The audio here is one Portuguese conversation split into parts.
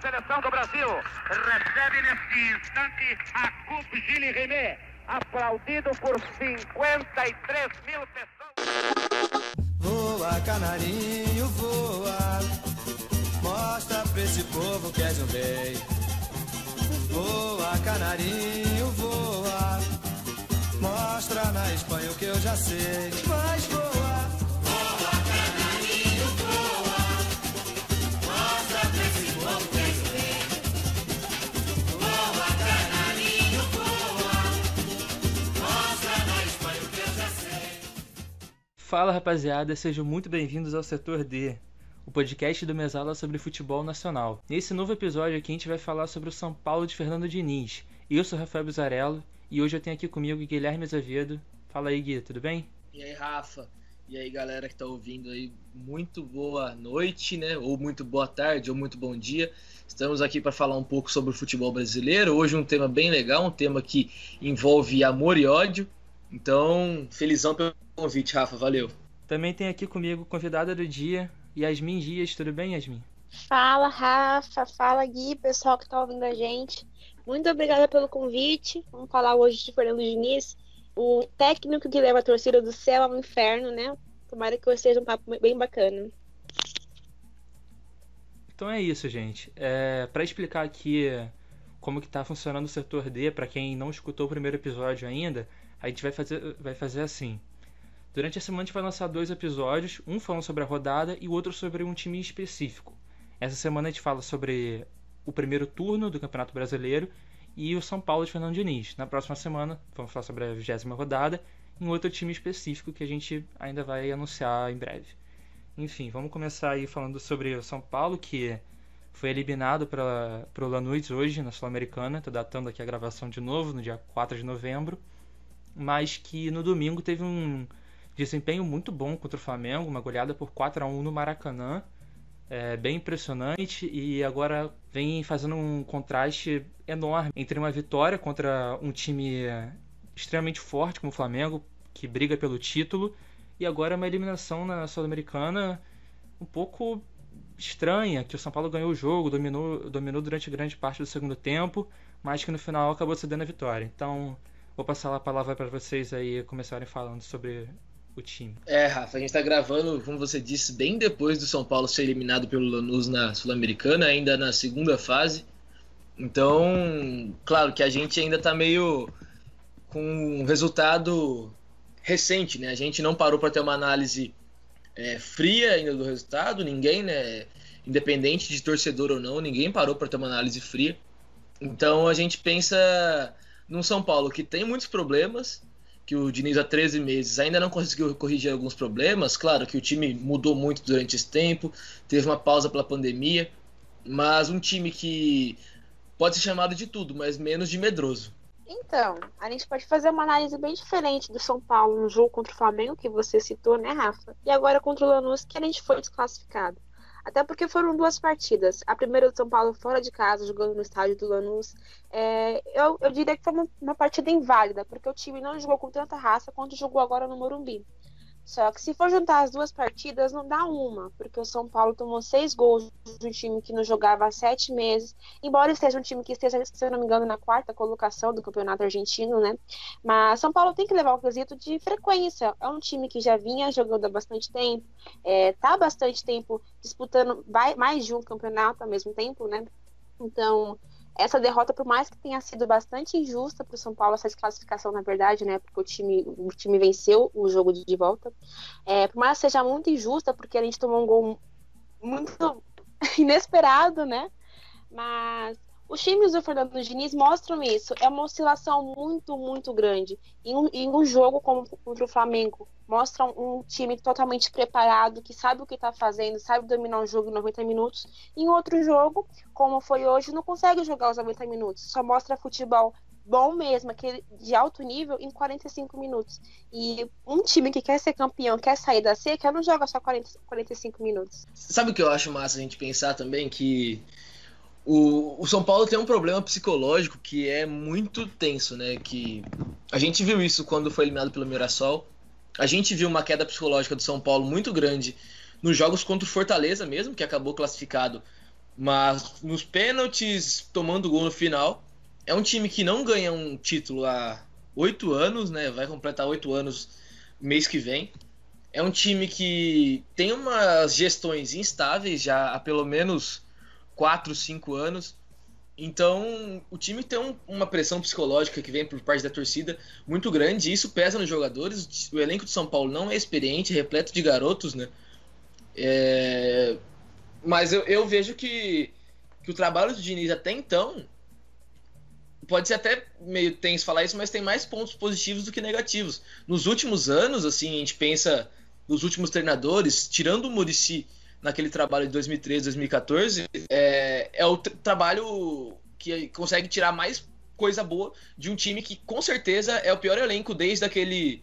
seleção do Brasil. Recebe neste instante a Coupe Gilles René, aplaudido por 53 mil pessoas. Voa, canarinho, voa. Mostra pra esse povo que és um rei. Voa, canarinho, voa. Mostra na Espanha o que eu já sei. Mas voa. Fala rapaziada, sejam muito bem-vindos ao Setor D, o podcast do Mesala sobre futebol nacional. Nesse novo episódio aqui a gente vai falar sobre o São Paulo de Fernando Diniz. Eu sou Rafael Bizarello e hoje eu tenho aqui comigo Guilherme Azevedo. Fala aí, Gui, tudo bem? E aí, Rafa? E aí, galera que tá ouvindo aí, muito boa noite, né? Ou muito boa tarde, ou muito bom dia. Estamos aqui para falar um pouco sobre o futebol brasileiro. Hoje um tema bem legal, um tema que envolve amor e ódio. Então, felizão pelo convite, Rafa, valeu. Também tem aqui comigo convidada do dia, Yasmin Dias. Tudo bem, Yasmin? Fala, Rafa. Fala, Gui, pessoal que tá ouvindo a gente. Muito obrigada pelo convite. Vamos falar hoje de Fernando Diniz, o técnico que leva a torcida do céu ao inferno, né? Tomara que hoje seja um papo bem bacana. Então é isso, gente. É, para explicar aqui como que tá funcionando o setor D, para quem não escutou o primeiro episódio ainda, a gente vai fazer, vai fazer assim. Durante a semana a gente vai lançar dois episódios, um falando sobre a rodada e o outro sobre um time específico. Essa semana a gente fala sobre o primeiro turno do Campeonato Brasileiro e o São Paulo de Fernando Diniz. Na próxima semana vamos falar sobre a vigésima rodada em outro time específico que a gente ainda vai anunciar em breve. Enfim, vamos começar aí falando sobre o São Paulo, que foi eliminado para o Lanús hoje na Sul-Americana. Estou datando aqui a gravação de novo, no dia 4 de novembro. Mas que no domingo teve um desempenho muito bom contra o Flamengo, uma goleada por 4 a 1 no Maracanã. É bem impressionante e agora vem fazendo um contraste enorme entre uma vitória contra um time extremamente forte como o Flamengo, que briga pelo título, e agora uma eliminação na Sul-Americana um pouco estranha, que o São Paulo ganhou o jogo, dominou, dominou durante grande parte do segundo tempo, mas que no final acabou cedendo a vitória. Então, vou passar a palavra para vocês aí começarem falando sobre o time. É, Rafa, a gente tá gravando, como você disse, bem depois do São Paulo ser eliminado pelo Lanús na Sul-Americana, ainda na segunda fase. Então, claro que a gente ainda tá meio com um resultado recente, né? A gente não parou para ter uma análise é, fria ainda do resultado, ninguém, né? Independente de torcedor ou não, ninguém parou para ter uma análise fria. Então a gente pensa num São Paulo que tem muitos problemas, que o Diniz há 13 meses ainda não conseguiu corrigir alguns problemas. Claro que o time mudou muito durante esse tempo, teve uma pausa pela pandemia, mas um time que pode ser chamado de tudo, mas menos de medroso. Então, a gente pode fazer uma análise bem diferente do São Paulo no jogo contra o Flamengo, que você citou, né, Rafa? E agora contra o Lanús, que a gente foi desclassificado. Até porque foram duas partidas. A primeira do São Paulo fora de casa, jogando no estádio do Lanús. É, eu, eu diria que foi uma, uma partida inválida, porque o time não jogou com tanta raça quanto jogou agora no Morumbi. Só que se for juntar as duas partidas, não dá uma, porque o São Paulo tomou seis gols de um time que não jogava há sete meses, embora esteja um time que esteja, se eu não me engano, na quarta colocação do campeonato argentino, né? Mas São Paulo tem que levar o quesito de frequência. É um time que já vinha jogando há bastante tempo, é, tá há bastante tempo disputando mais de um campeonato ao mesmo tempo, né? Então, essa derrota, por mais que tenha sido bastante injusta para o São Paulo, essa desclassificação, na verdade, né? Porque o time, o time venceu o jogo de volta. É, por mais que seja muito injusta, porque a gente tomou um gol muito inesperado, né? Mas os times do Fernando Diniz mostram isso. É uma oscilação muito, muito grande. Em um, um jogo como contra o Flamengo, mostra um time totalmente preparado, que sabe o que está fazendo, sabe dominar um jogo em 90 minutos. Em outro jogo, como foi hoje, não consegue jogar os 90 minutos. Só mostra futebol bom mesmo, aquele de alto nível, em 45 minutos. E um time que quer ser campeão, quer sair da seca, não joga só 40, 45 minutos. Sabe o que eu acho massa a gente pensar também? Que o, o São Paulo tem um problema psicológico que é muito tenso, né? Que a gente viu isso quando foi eliminado pelo Mirassol. A gente viu uma queda psicológica do São Paulo muito grande nos jogos contra o Fortaleza mesmo, que acabou classificado Mas nos pênaltis, tomando gol no final, é um time que não ganha um título há oito anos, né? Vai completar oito anos mês que vem. É um time que tem umas gestões instáveis já há pelo menos quatro, cinco anos. Então, o time tem um, uma pressão psicológica que vem por parte da torcida muito grande, e isso pesa nos jogadores. O elenco de São Paulo não é experiente, repleto de garotos, né? É... Mas eu, eu vejo que, que o trabalho do Diniz até então pode ser até meio tenso falar isso, mas tem mais pontos positivos do que negativos. Nos últimos anos, assim, a gente pensa nos últimos treinadores, tirando o Murici naquele trabalho de 2013, 2014, é, é o trabalho que consegue tirar mais coisa boa de um time que com certeza é o pior elenco desde aquele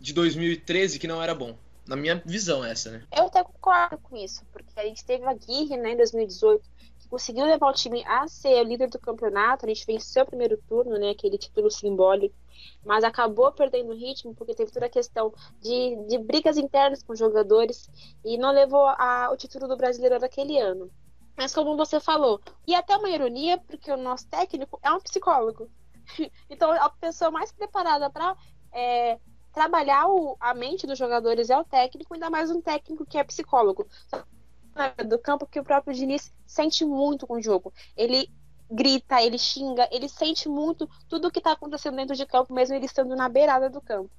de 2013 que não era bom. Na minha visão, essa, né? Eu até concordo com isso, porque a gente teve a Guirre né, em 2018, que conseguiu levar o time a ser o líder do campeonato. A gente venceu o primeiro turno, né, aquele título simbólico, mas acabou perdendo o ritmo porque teve toda a questão de, de brigas internas com os jogadores e não levou a, o título do brasileiro daquele ano. Mas como você falou, e até uma ironia, porque o nosso técnico é um psicólogo. Então a pessoa mais preparada para é, trabalhar o, a mente dos jogadores é o técnico, ainda mais um técnico que é psicólogo. Do campo que o próprio Diniz sente muito com o jogo. Ele grita, ele xinga, ele sente muito tudo o que está acontecendo dentro de campo, mesmo ele estando na beirada do campo.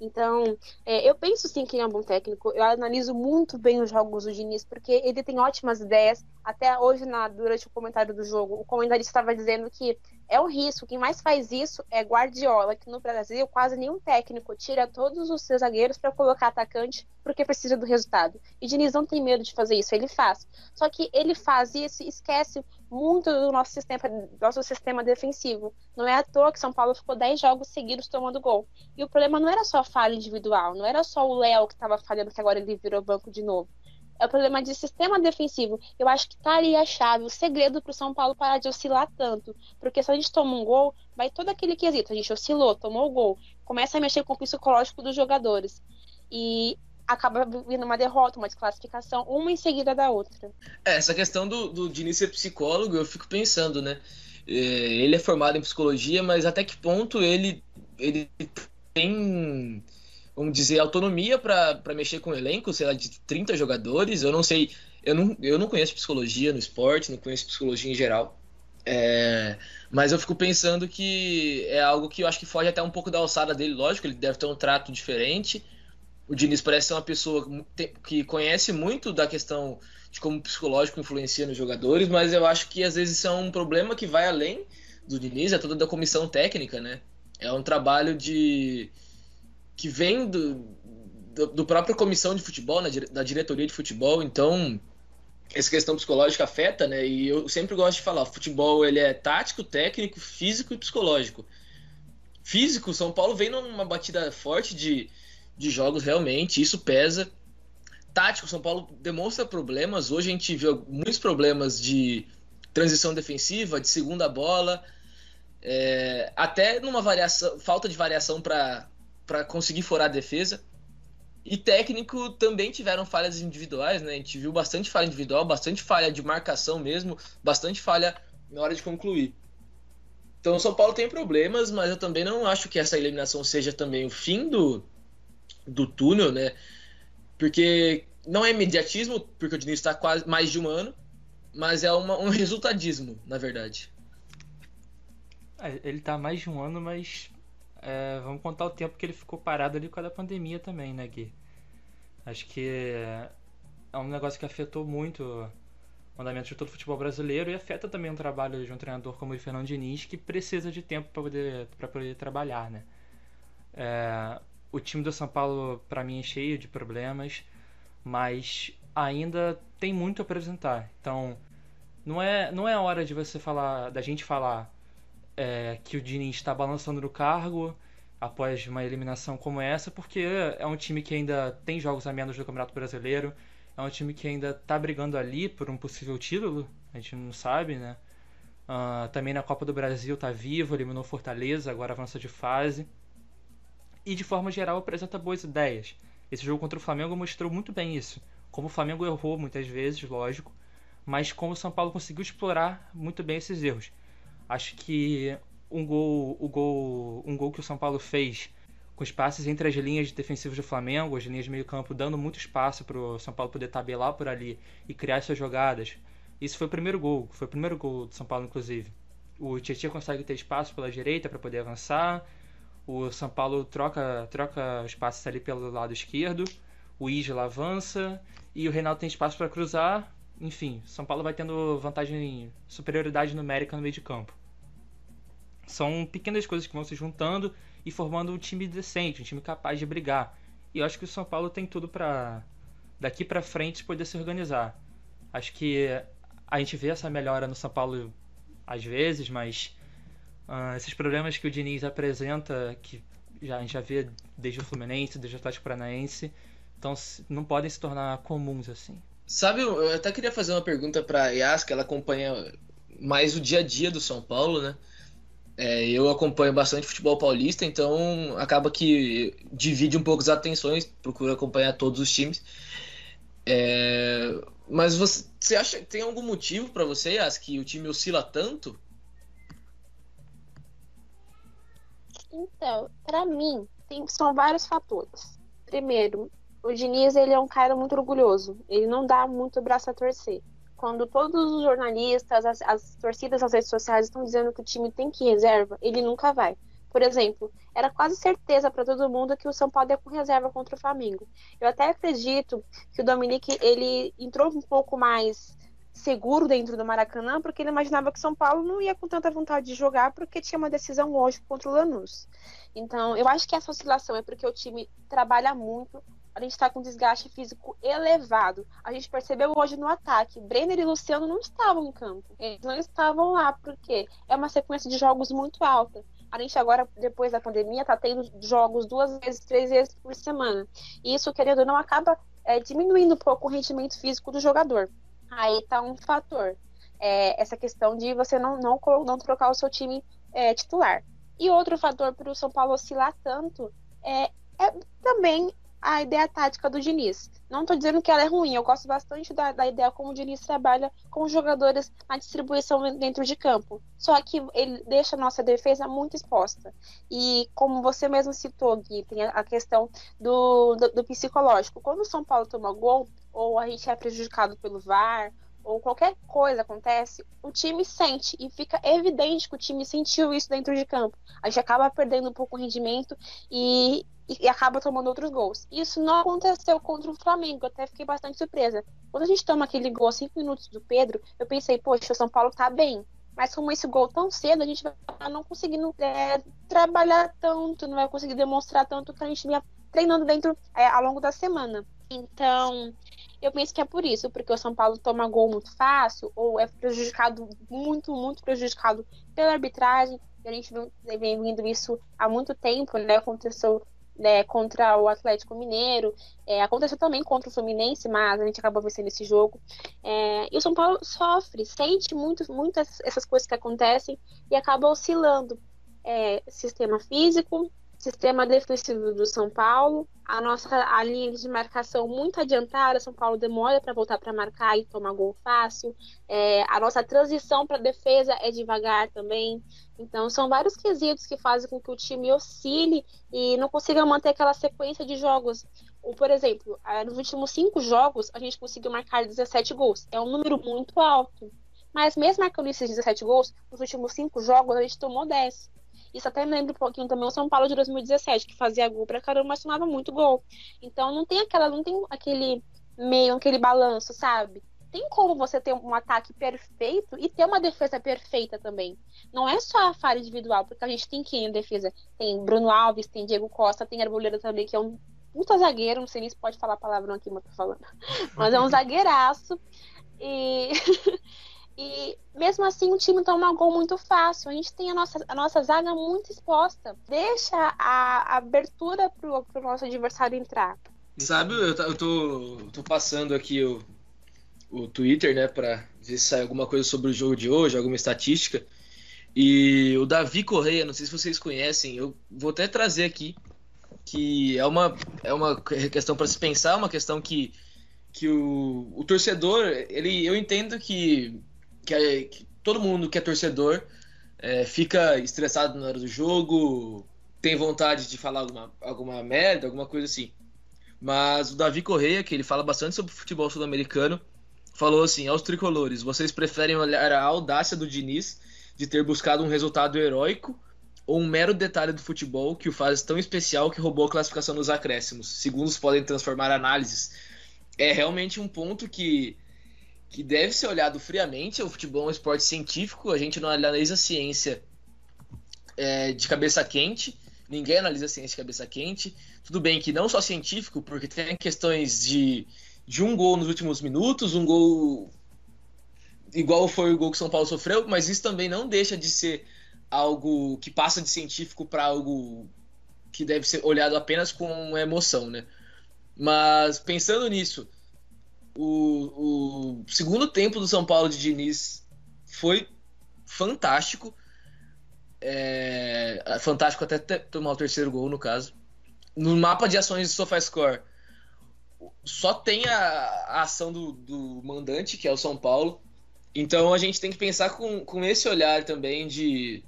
Então, é, eu penso sim que ele é um bom técnico. Eu analiso muito bem os jogos do Diniz, porque ele tem ótimas ideias. Até hoje, na, durante o comentário do jogo, o comentarista estava dizendo que é um risco. Quem mais faz isso é Guardiola, que no Brasil quase nenhum técnico tira todos os seus zagueiros para colocar atacante porque precisa do resultado. E Diniz não tem medo de fazer isso, ele faz. Só que ele faz isso e esquece muito do nosso sistema, nosso sistema defensivo. Não é à toa que São Paulo ficou 10 jogos seguidos tomando gol. E o problema não era só a falha individual, não era só o Léo que estava falhando, que agora ele virou banco de novo é o problema de sistema defensivo. Eu acho que tá ali a chave, o segredo para o São Paulo parar de oscilar tanto. Porque se a gente toma um gol, vai todo aquele quesito. A gente oscilou, tomou o gol, começa a mexer com o psicológico dos jogadores. E acaba vindo uma derrota, uma desclassificação, uma em seguida da outra. É, essa questão do, do Diniz ser psicólogo, eu fico pensando, né? É, ele é formado em psicologia, mas até que ponto ele, ele tem vamos dizer, autonomia para mexer com o elenco, sei lá, de 30 jogadores. Eu não sei, eu não, eu não conheço psicologia no esporte, não conheço psicologia em geral. É, mas eu fico pensando que é algo que eu acho que foge até um pouco da alçada dele, lógico, ele deve ter um trato diferente. O Diniz parece ser uma pessoa que conhece muito da questão de como o psicológico influencia nos jogadores, mas eu acho que às vezes isso é um problema que vai além do Diniz, é toda da comissão técnica, né? É um trabalho de, que vem do, do, do própria comissão de futebol, né, da diretoria de futebol, então essa questão psicológica afeta, né? E eu sempre gosto de falar, futebol ele é tático, técnico, físico e psicológico. Físico, São Paulo vem numa batida forte de, de jogos realmente, isso pesa. Tático, São Paulo demonstra problemas. Hoje a gente viu muitos problemas de transição defensiva, de segunda bola, é, até numa variação, falta de variação para para conseguir furar a defesa. E técnico também tiveram falhas individuais, né? A gente viu bastante falha individual, bastante falha de marcação mesmo, bastante falha na hora de concluir. Então o São Paulo tem problemas, mas eu também não acho que essa eliminação seja também o fim do, do túnel, né? Porque não é imediatismo, porque o Diniz está quase mais de um ano, mas é uma, um resultadismo, na verdade. É, ele está mais de um ano, mas é, vamos contar o tempo que ele ficou parado ali por causa da pandemia também, né, Gui? Acho que é um negócio que afetou muito o andamento de todo o futebol brasileiro e afeta também o trabalho de um treinador como o Fernando Diniz, que precisa de tempo para poder, poder trabalhar, né? É, o time do São Paulo, para mim, é cheio de problemas, mas ainda tem muito a apresentar. Então, não é, não é hora de você falar, da gente falar é, que o Diniz está balançando no cargo após uma eliminação como essa, porque é um time que ainda tem jogos a menos do Campeonato Brasileiro, é um time que ainda está brigando ali por um possível título, a gente não sabe, né? Uh, também na Copa do Brasil está vivo, eliminou Fortaleza, agora avança de fase. E de forma geral apresenta boas ideias. Esse jogo contra o Flamengo mostrou muito bem isso. Como o Flamengo errou muitas vezes, lógico, mas como o São Paulo conseguiu explorar muito bem esses erros. Acho que um gol, o gol, um gol que o São Paulo fez com espaços entre as linhas defensivas do Flamengo, as linhas de meio campo, dando muito espaço para o São Paulo poder tabelar por ali e criar suas jogadas. Isso foi o primeiro gol, foi o primeiro gol do São Paulo, inclusive. O Tietchan consegue ter espaço pela direita para poder avançar. O São Paulo troca, troca os passes ali pelo lado esquerdo. O Isla avança e o Reinaldo tem espaço para cruzar. Enfim, São Paulo vai tendo vantagem, superioridade numérica no meio de campo. São pequenas coisas que vão se juntando e formando um time decente, um time capaz de brigar. E eu acho que o São Paulo tem tudo para daqui para frente poder se organizar. Acho que a gente vê essa melhora no São Paulo às vezes, mas uh, esses problemas que o Diniz apresenta, que já, a gente já vê desde o Fluminense, desde o Atlético Paranaense, então não podem se tornar comuns assim. Sabe, eu até queria fazer uma pergunta para Yas, que ela acompanha mais o dia a dia do São Paulo, né? É, eu acompanho bastante futebol paulista, então acaba que divide um pouco as atenções, procuro acompanhar todos os times. É, mas você, você acha que tem algum motivo para você, Yas, que o time oscila tanto? Então, para mim, tem, são vários fatores. Primeiro, o Diniz ele é um cara muito orgulhoso. Ele não dá muito braço a torcer quando todos os jornalistas, as, as torcidas nas redes sociais estão dizendo que o time tem que ir reserva, ele nunca vai. Por exemplo, era quase certeza para todo mundo que o São Paulo ia com reserva contra o Flamengo. Eu até acredito que o Dominique ele entrou um pouco mais seguro dentro do Maracanã, porque ele imaginava que o São Paulo não ia com tanta vontade de jogar, porque tinha uma decisão hoje contra o Lanús. Então, eu acho que essa oscilação é porque o time trabalha muito, a gente está com desgaste físico elevado. A gente percebeu hoje no ataque, Brenner e Luciano não estavam em campo. Eles não estavam lá, porque é uma sequência de jogos muito alta. A gente agora, depois da pandemia, está tendo jogos duas vezes, três vezes por semana. E isso, querendo ou não, acaba é, diminuindo um pouco o rendimento físico do jogador. Aí está um fator. É, essa questão de você não, não, não trocar o seu time é, titular. E outro fator para o São Paulo oscilar tanto é, é também a ideia tática do Diniz. Não estou dizendo que ela é ruim, eu gosto bastante da, da, ideia como o Diniz trabalha com os jogadores na distribuição dentro de campo. Só que ele deixa a nossa defesa muito exposta. E como você mesmo citou, Gui, tem a questão do, do, do psicológico. Quando o São Paulo toma gol, ou a gente é prejudicado pelo VAR, ou qualquer coisa acontece, o time sente e fica evidente que o time sentiu isso dentro de campo. A gente acaba perdendo um pouco o rendimento e, e acaba tomando outros gols. Isso não aconteceu contra o Flamengo, eu até fiquei bastante surpresa. Quando a gente toma aquele gol 5 minutos do Pedro, eu pensei, poxa, o São Paulo tá bem. Mas como esse gol tão cedo, a gente vai não conseguindo é, trabalhar tanto, não vai conseguir demonstrar tanto que a gente vinha treinando dentro é, ao longo da semana. Então, eu penso que é por isso, porque o São Paulo toma gol muito fácil, ou é prejudicado, muito, muito prejudicado pela arbitragem. A gente vem vendo isso há muito tempo, né? Aconteceu né, contra o Atlético Mineiro, é, aconteceu também contra o Fluminense, mas a gente acabou vencendo esse jogo. É, e o São Paulo sofre, sente muito, muitas essas coisas que acontecem e acaba oscilando. É, sistema físico, sistema defensivo do São Paulo, a nossa a linha de marcação muito adiantada, São Paulo demora para voltar para marcar e tomar gol fácil, é, a nossa transição para defesa é devagar também, então são vários quesitos que fazem com que o time oscile e não consiga manter aquela sequência de jogos. Ou, por exemplo, nos últimos cinco jogos a gente conseguiu marcar 17 gols, é um número muito alto. Mas mesmo marcando esses 17 gols, nos últimos cinco jogos a gente tomou 10. Isso até lembra um pouquinho também o São Paulo de 2017, que fazia gol pra caramba, mas tomava muito gol. Então não tem aquela, não tem aquele meio, aquele balanço, sabe? Tem como você ter um ataque perfeito e ter uma defesa perfeita também. Não é só a falha individual, porque a gente tem quem em defesa? Tem Bruno Alves, tem Diego Costa, tem Arboleda também, que é um puta zagueiro, não sei nem se pode falar palavrão aqui, mas tô falando. Mas é um zagueiraço. E E mesmo assim o time toma um gol muito fácil. A gente tem a nossa, a nossa zaga muito exposta. Deixa a, abertura pro, pro nosso adversário entrar. Sabe, eu, eu tô, tô passando aqui o, o Twitter, né, pra ver se sai alguma coisa sobre o jogo de hoje, alguma estatística. E o Davi Correia, não sei se vocês conhecem, eu vou até trazer aqui, que é uma, é uma questão para se pensar, uma questão que que o, o torcedor, ele, eu entendo que, que, é, que todo mundo que é torcedor é, fica estressado na hora do jogo, tem vontade de falar alguma, alguma merda, alguma coisa assim. Mas o Davi Correia, que ele fala bastante sobre futebol sul-americano, falou assim: aos tricolores, vocês preferem olhar a audácia do Diniz de ter buscado um resultado heróico ou um mero detalhe do futebol que o faz tão especial que roubou a classificação nos acréscimos? Segundos podem transformar análises. É realmente um ponto que, que deve ser olhado friamente. O futebol é um esporte científico, a gente não analisa a ciência é, de cabeça quente ninguém analisa ciência de cabeça quente. Tudo bem que não só científico, porque tem questões de, de um gol nos últimos minutos, um gol igual foi o gol que São Paulo sofreu, mas isso também não deixa de ser algo que passa de científico para algo que deve ser olhado apenas com emoção, né? Mas pensando nisso, o, o segundo tempo do São Paulo de Diniz foi fantástico. É, fantástico até tomar o terceiro gol, no caso. No mapa de ações do SofaScore, só tem a, a ação do, do, mandante, que é o São Paulo. Então a gente tem que pensar com, com esse olhar também de,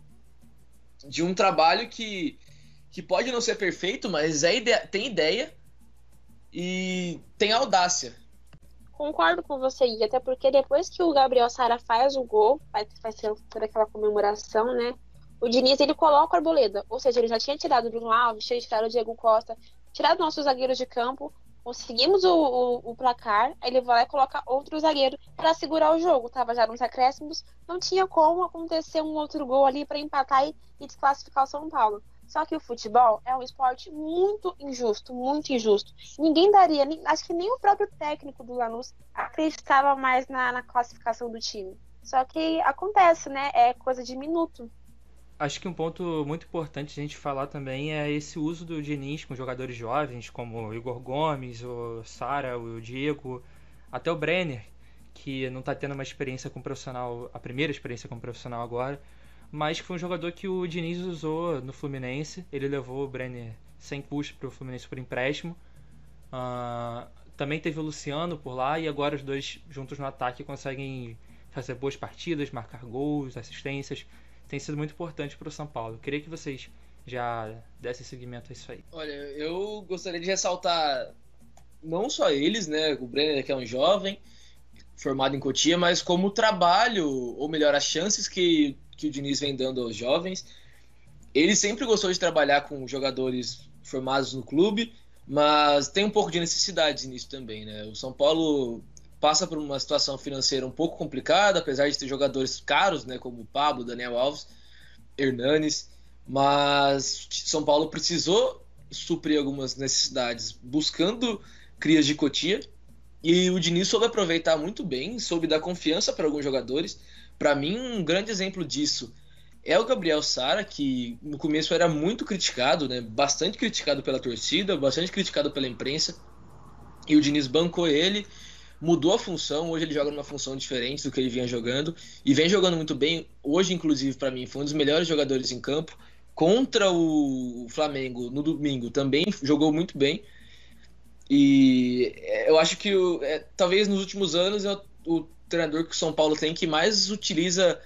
de um trabalho que, que pode não ser perfeito, mas é tem ideia e tem audácia. Concordo com você, Gui, até porque depois que o Gabriel Sara faz o gol, vai, vai ser toda aquela comemoração, né? o Diniz ele coloca o Arboleda, ou seja, ele já tinha tirado o Bruno Alves, tinha tirado o Diego Costa, tirado nossos zagueiros de campo, conseguimos o, o, o, placar, ele vai lá e coloca outro zagueiro para segurar o jogo. Tava já nos acréscimos, não tinha como acontecer um outro gol ali para empatar e, e desclassificar o São Paulo. Só que o futebol é um esporte muito injusto, muito injusto. Ninguém daria, acho que nem o próprio técnico do Lanús acreditava mais na, na classificação do time. Só que acontece, né? É coisa de minuto acho que um ponto muito importante a gente falar também é esse uso do Diniz com jogadores jovens, como o Igor Gomes, o Sara, o Diego, até o Brenner, que não está tendo uma experiência com profissional, a primeira experiência com profissional agora, mas que foi um jogador que o Diniz usou no Fluminense. Ele levou o Brenner sem custo para o Fluminense por empréstimo. Uh, também teve o Luciano por lá e agora os dois juntos no ataque conseguem fazer boas partidas, marcar gols, assistências tem sido muito importante para o São Paulo. Eu queria que vocês já dessem seguimento a isso aí. Olha, eu gostaria de ressaltar não só eles, né, o Brenner que é um jovem formado em Cotia, mas como o trabalho, ou melhor, as chances que, que o Diniz vem dando aos jovens. Ele sempre gostou de trabalhar com jogadores formados no clube, mas tem um pouco de necessidade nisso também, né? O São Paulo passa por uma situação financeira um pouco complicada, apesar de ter jogadores caros, né, como o Pablo, Daniel Alves, Hernanes, mas São Paulo precisou suprir algumas necessidades buscando crias de Cotia e o Diniz soube aproveitar muito bem, soube dar confiança para alguns jogadores. Para mim, um grande exemplo disso é o Gabriel Sara, que no começo era muito criticado, né? bastante criticado pela torcida, bastante criticado pela imprensa. E o Diniz bancou ele mudou a função, hoje ele joga numa função diferente do que ele vinha jogando e vem jogando muito bem. Hoje, inclusive, para mim, foi um dos melhores jogadores em campo. Contra o Flamengo no domingo também jogou muito bem. E eu acho que é, talvez nos últimos anos é o, o treinador que o São Paulo tem que mais utiliza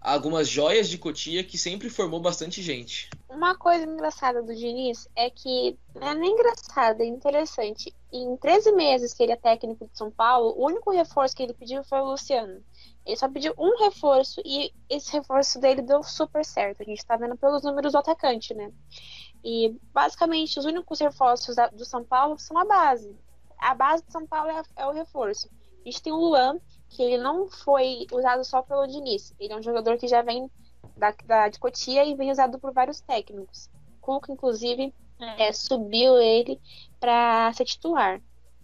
algumas joias de Cotia que sempre formou bastante gente. Uma coisa engraçada do Diniz é que não é nem engraçada, é interessante. Em 13 meses que ele é técnico de São Paulo, o único reforço que ele pediu foi o Luciano. Ele só pediu um reforço e esse reforço dele deu super certo. A gente tá vendo pelos números do atacante, né? E basicamente os únicos reforços do São Paulo são a base. A base do São Paulo é, é o reforço. A gente tem o Luan, que ele não foi usado só pelo Diniz. Ele é um jogador que já vem da, da de Cotia e vem usado por vários técnicos. Cuca, inclusive, é, subiu ele para ser titular.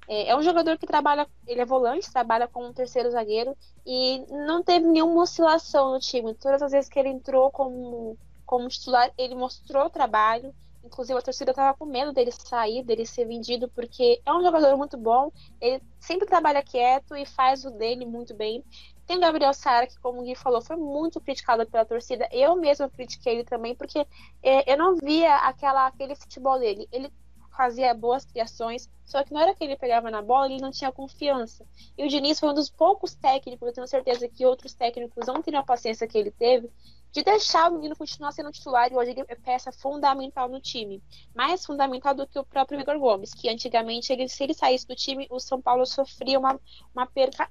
É, é, um jogador que trabalha, ele é volante, trabalha como um terceiro zagueiro e não teve nenhuma oscilação no time. Todas as vezes que ele entrou como, como titular, ele mostrou trabalho, Inclusive, a torcida estava com medo dele sair, dele ser vendido, porque é um jogador muito bom. Ele sempre trabalha quieto e faz o dele muito bem. Tem o Gabriel Sara, que, como o Gui falou, foi muito criticado pela torcida. Eu mesmo critiquei ele também, porque é, eu não via aquela, aquele futebol dele. Ele fazia boas criações, só que na hora que ele pegava na bola, ele não tinha confiança. E o Diniz foi um dos poucos técnicos, eu tenho certeza que outros técnicos não teriam a paciência que ele teve, de deixar o menino continuar sendo titular e hoje ele é peça fundamental no time. Mais fundamental do que o próprio Igor Gomes, que antigamente, ele, se ele saísse do time, o São Paulo sofria uma, uma perca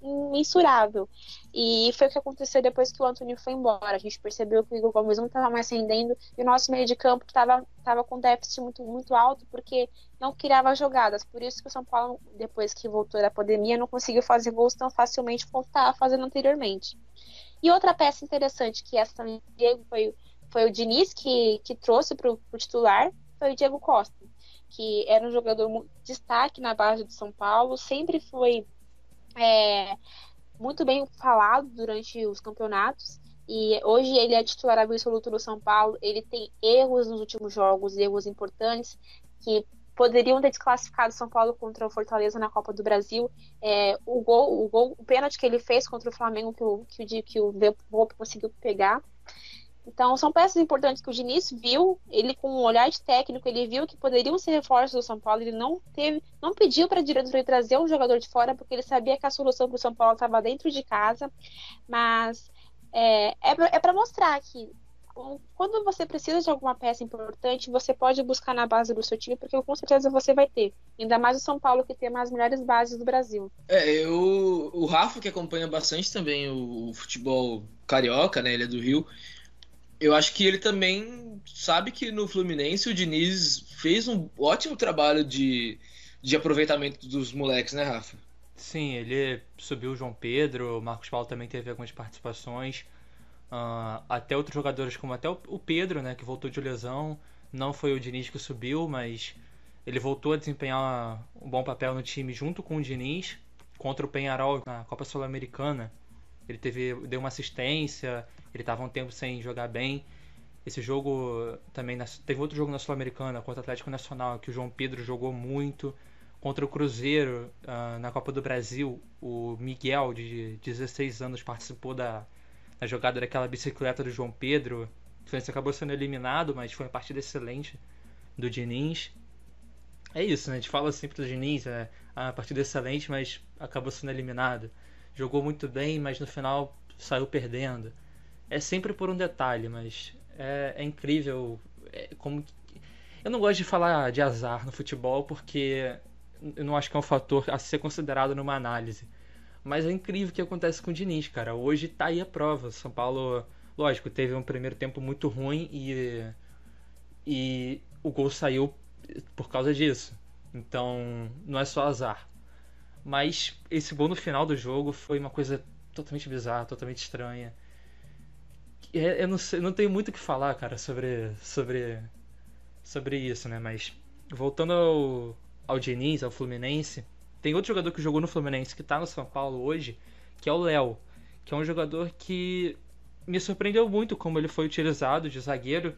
imensurável. E foi o que aconteceu depois que o Antônio foi embora. A gente percebeu que o Igor Gomes não estava mais rendendo e o nosso meio de campo estava tava com déficit muito, muito alto porque não criava jogadas. Por isso que o São Paulo, depois que voltou da pandemia, não conseguiu fazer gols tão facilmente como estava fazendo anteriormente. E outra peça interessante que essa também foi, foi o Diniz que, que trouxe para o titular, foi o Diego Costa, que era um jogador destaque na base do São Paulo, sempre foi é, muito bem falado durante os campeonatos. E hoje ele é titular absoluto do São Paulo. Ele tem erros nos últimos jogos, erros importantes, que poderiam ter desclassificado São Paulo contra o Fortaleza na Copa do Brasil. É, o gol, o gol, o pênalti que ele fez contra o Flamengo que o que o, que o Volpe conseguiu pegar. Então são peças importantes que o Diniz viu, ele com um olhar de técnico, ele viu que poderiam ser reforços do São Paulo, ele não teve, não pediu para a diretoria trazer um jogador de fora, porque ele sabia que a solução para o São Paulo estava dentro de casa, mas é, é para mostrar que quando você precisa de alguma peça importante, você pode buscar na base do seu time, porque com certeza você vai ter. Ainda mais o São Paulo, que tem as melhores bases do Brasil. É, eu, o Rafa, que acompanha bastante também o, o futebol carioca, né? Ele é do Rio. Eu acho que ele também sabe que no Fluminense o Diniz fez um ótimo trabalho de, de aproveitamento dos moleques, né, Rafa? Sim, ele subiu o João Pedro, o Marcos Paulo também teve algumas participações. Uh, até outros jogadores, como até o Pedro, né, que voltou de lesão. Não foi o Diniz que subiu, mas ele voltou a desempenhar um bom papel no time junto com o Diniz contra o Penharol na Copa Sul-Americana. Ele teve, deu uma assistência, ele estava um tempo sem jogar bem. Esse jogo também teve outro jogo na Sul-Americana contra o Atlético Nacional que o João Pedro jogou muito. Contra o Cruzeiro uh, na Copa do Brasil, o Miguel, de 16 anos, participou da, da jogada daquela bicicleta do João Pedro. O Fluminense acabou sendo eliminado, mas foi uma partida excelente do Diniz. É isso, né? A gente fala sempre do Diniz, é a partida excelente, mas acabou sendo eliminado. Jogou muito bem, mas no final saiu perdendo é sempre por um detalhe, mas é, é incrível é, como eu não gosto de falar de azar no futebol porque eu não acho que é um fator a ser considerado numa análise. Mas é incrível o que acontece com o Diniz, cara. Hoje tá aí a prova. São Paulo, lógico, teve um primeiro tempo muito ruim e e o gol saiu por causa disso. Então, não é só azar. Mas esse gol no final do jogo foi uma coisa totalmente bizarra, totalmente estranha. É, eu não, sei, não tenho muito o que falar, cara, sobre, sobre, sobre isso, né? Mas voltando ao, ao Diniz, ao Fluminense, tem outro jogador que jogou no Fluminense que tá no São Paulo hoje, que é o Léo, que é um jogador que me surpreendeu muito como ele foi utilizado de zagueiro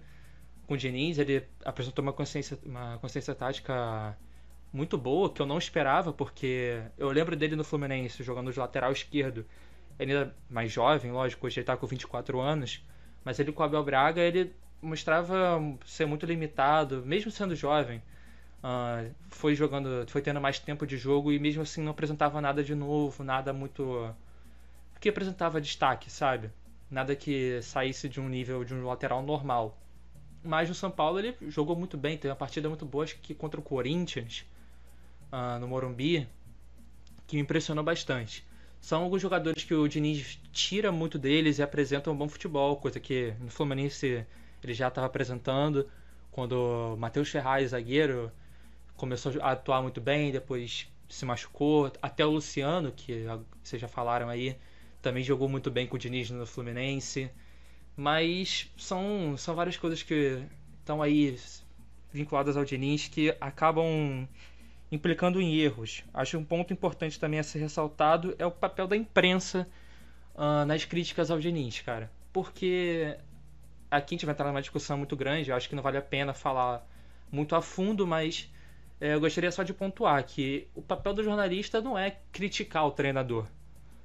com o Diniz. Ele apresentou uma consciência, uma consciência tática muito boa, que eu não esperava, porque eu lembro dele no Fluminense jogando de lateral esquerdo ele é mais jovem, lógico, hoje ele está com 24 anos, mas ele com o Abel Braga, ele mostrava ser muito limitado, mesmo sendo jovem. Uh, foi jogando, foi tendo mais tempo de jogo e mesmo assim não apresentava nada de novo, nada muito que apresentava destaque, sabe? Nada que saísse de um nível de um lateral normal. Mas no São Paulo ele jogou muito bem, teve uma partida muito boa, acho que contra o Corinthians, uh, no Morumbi, que me impressionou bastante são alguns jogadores que o Diniz tira muito deles e apresenta um bom futebol, coisa que no Fluminense ele já estava apresentando quando o Matheus Ferraz, zagueiro, começou a atuar muito bem, depois se machucou. Até o Luciano, que vocês já falaram aí, também jogou muito bem com o Diniz no Fluminense. Mas são, são várias coisas que estão aí vinculadas ao Diniz que acabam implicando em erros. Acho um ponto importante também a ser ressaltado é o papel da imprensa uh, nas críticas ao Diniz, cara. Porque aqui a gente vai entrar numa discussão muito grande, eu acho que não vale a pena falar muito a fundo, mas eu gostaria só de pontuar que o papel do jornalista não é criticar o treinador.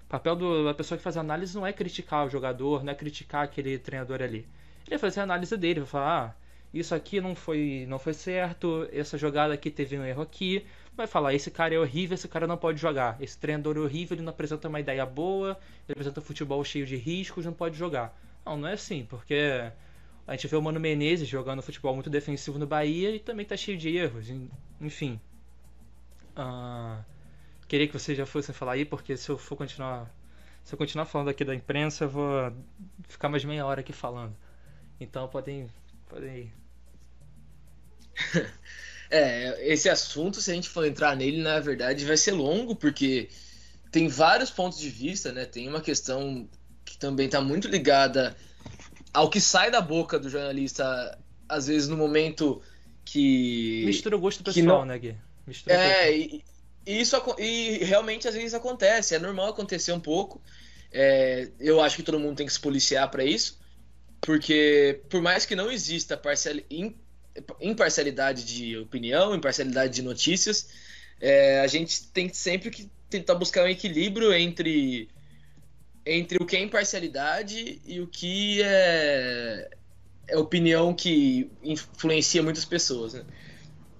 O papel da pessoa que faz análise não é criticar o jogador, não é criticar aquele treinador ali. Ele vai fazer a análise dele, vai falar, ah, isso aqui não foi, não foi certo, essa jogada aqui teve um erro aqui. Vai falar, esse cara é horrível, esse cara não pode jogar. Esse treinador é horrível, ele não apresenta uma ideia boa, ele apresenta futebol cheio de riscos, não pode jogar. Não, não é assim, porque a gente vê o Mano Menezes jogando futebol muito defensivo no Bahia e também tá cheio de erros. Enfim. Uh, queria que vocês já fossem falar aí, porque se eu for continuar. Se eu continuar falando aqui da imprensa, eu vou ficar mais meia hora aqui falando. Então podem. podem ir. É, esse assunto, se a gente for entrar nele, na verdade, vai ser longo, porque tem vários pontos de vista, né? Tem uma questão que também está muito ligada ao que sai da boca do jornalista, às vezes no momento que. Mistura o gosto pessoal, não... né, Gui? Mistura é, e, e, isso e realmente às vezes acontece, é normal acontecer um pouco. É, eu acho que todo mundo tem que se policiar para isso, porque por mais que não exista parcial, imparcialidade de opinião, imparcialidade de notícias, é, a gente tem sempre que tentar buscar um equilíbrio entre entre o que é imparcialidade e o que é, é opinião que influencia muitas pessoas. Né?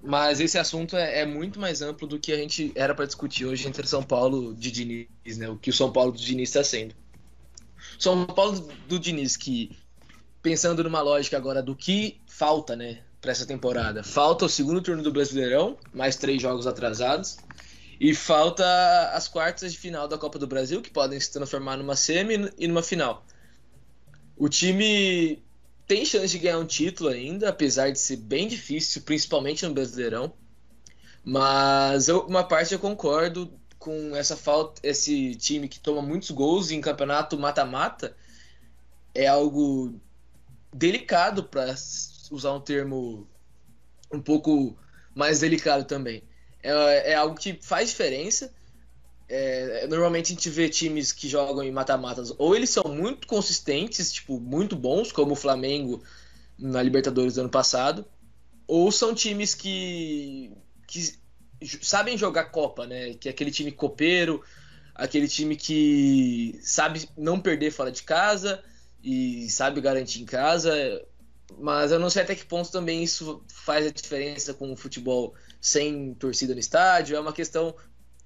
Mas esse assunto é, é, muito mais amplo do que a gente era para discutir hoje entre São Paulo de Diniz, né? o que o São Paulo do Diniz está sendo. São Paulo do Diniz que, pensando numa lógica agora do que falta né, para essa temporada, falta o segundo turno do Brasileirão, mais três jogos atrasados. E falta as quartas de final da Copa do Brasil, que podem se transformar numa semi e numa final. O time tem chance de ganhar um título ainda, apesar de ser bem difícil, principalmente no Brasileirão. Mas eu, uma parte eu concordo com essa falta, esse time que toma muitos gols em campeonato mata-mata é algo delicado para usar um termo um pouco mais delicado também é, é algo que faz diferença. É, normalmente a gente vê times que jogam em mata-matas, ou eles são muito consistentes, tipo, muito bons, como o Flamengo na Libertadores do ano passado, ou são times que, que sabem jogar Copa, né? Que é aquele time copeiro, aquele time que sabe não perder fora de casa e sabe garantir em casa. Mas eu não sei até que ponto também isso faz a diferença com o futebol sem torcida no estádio. É uma questão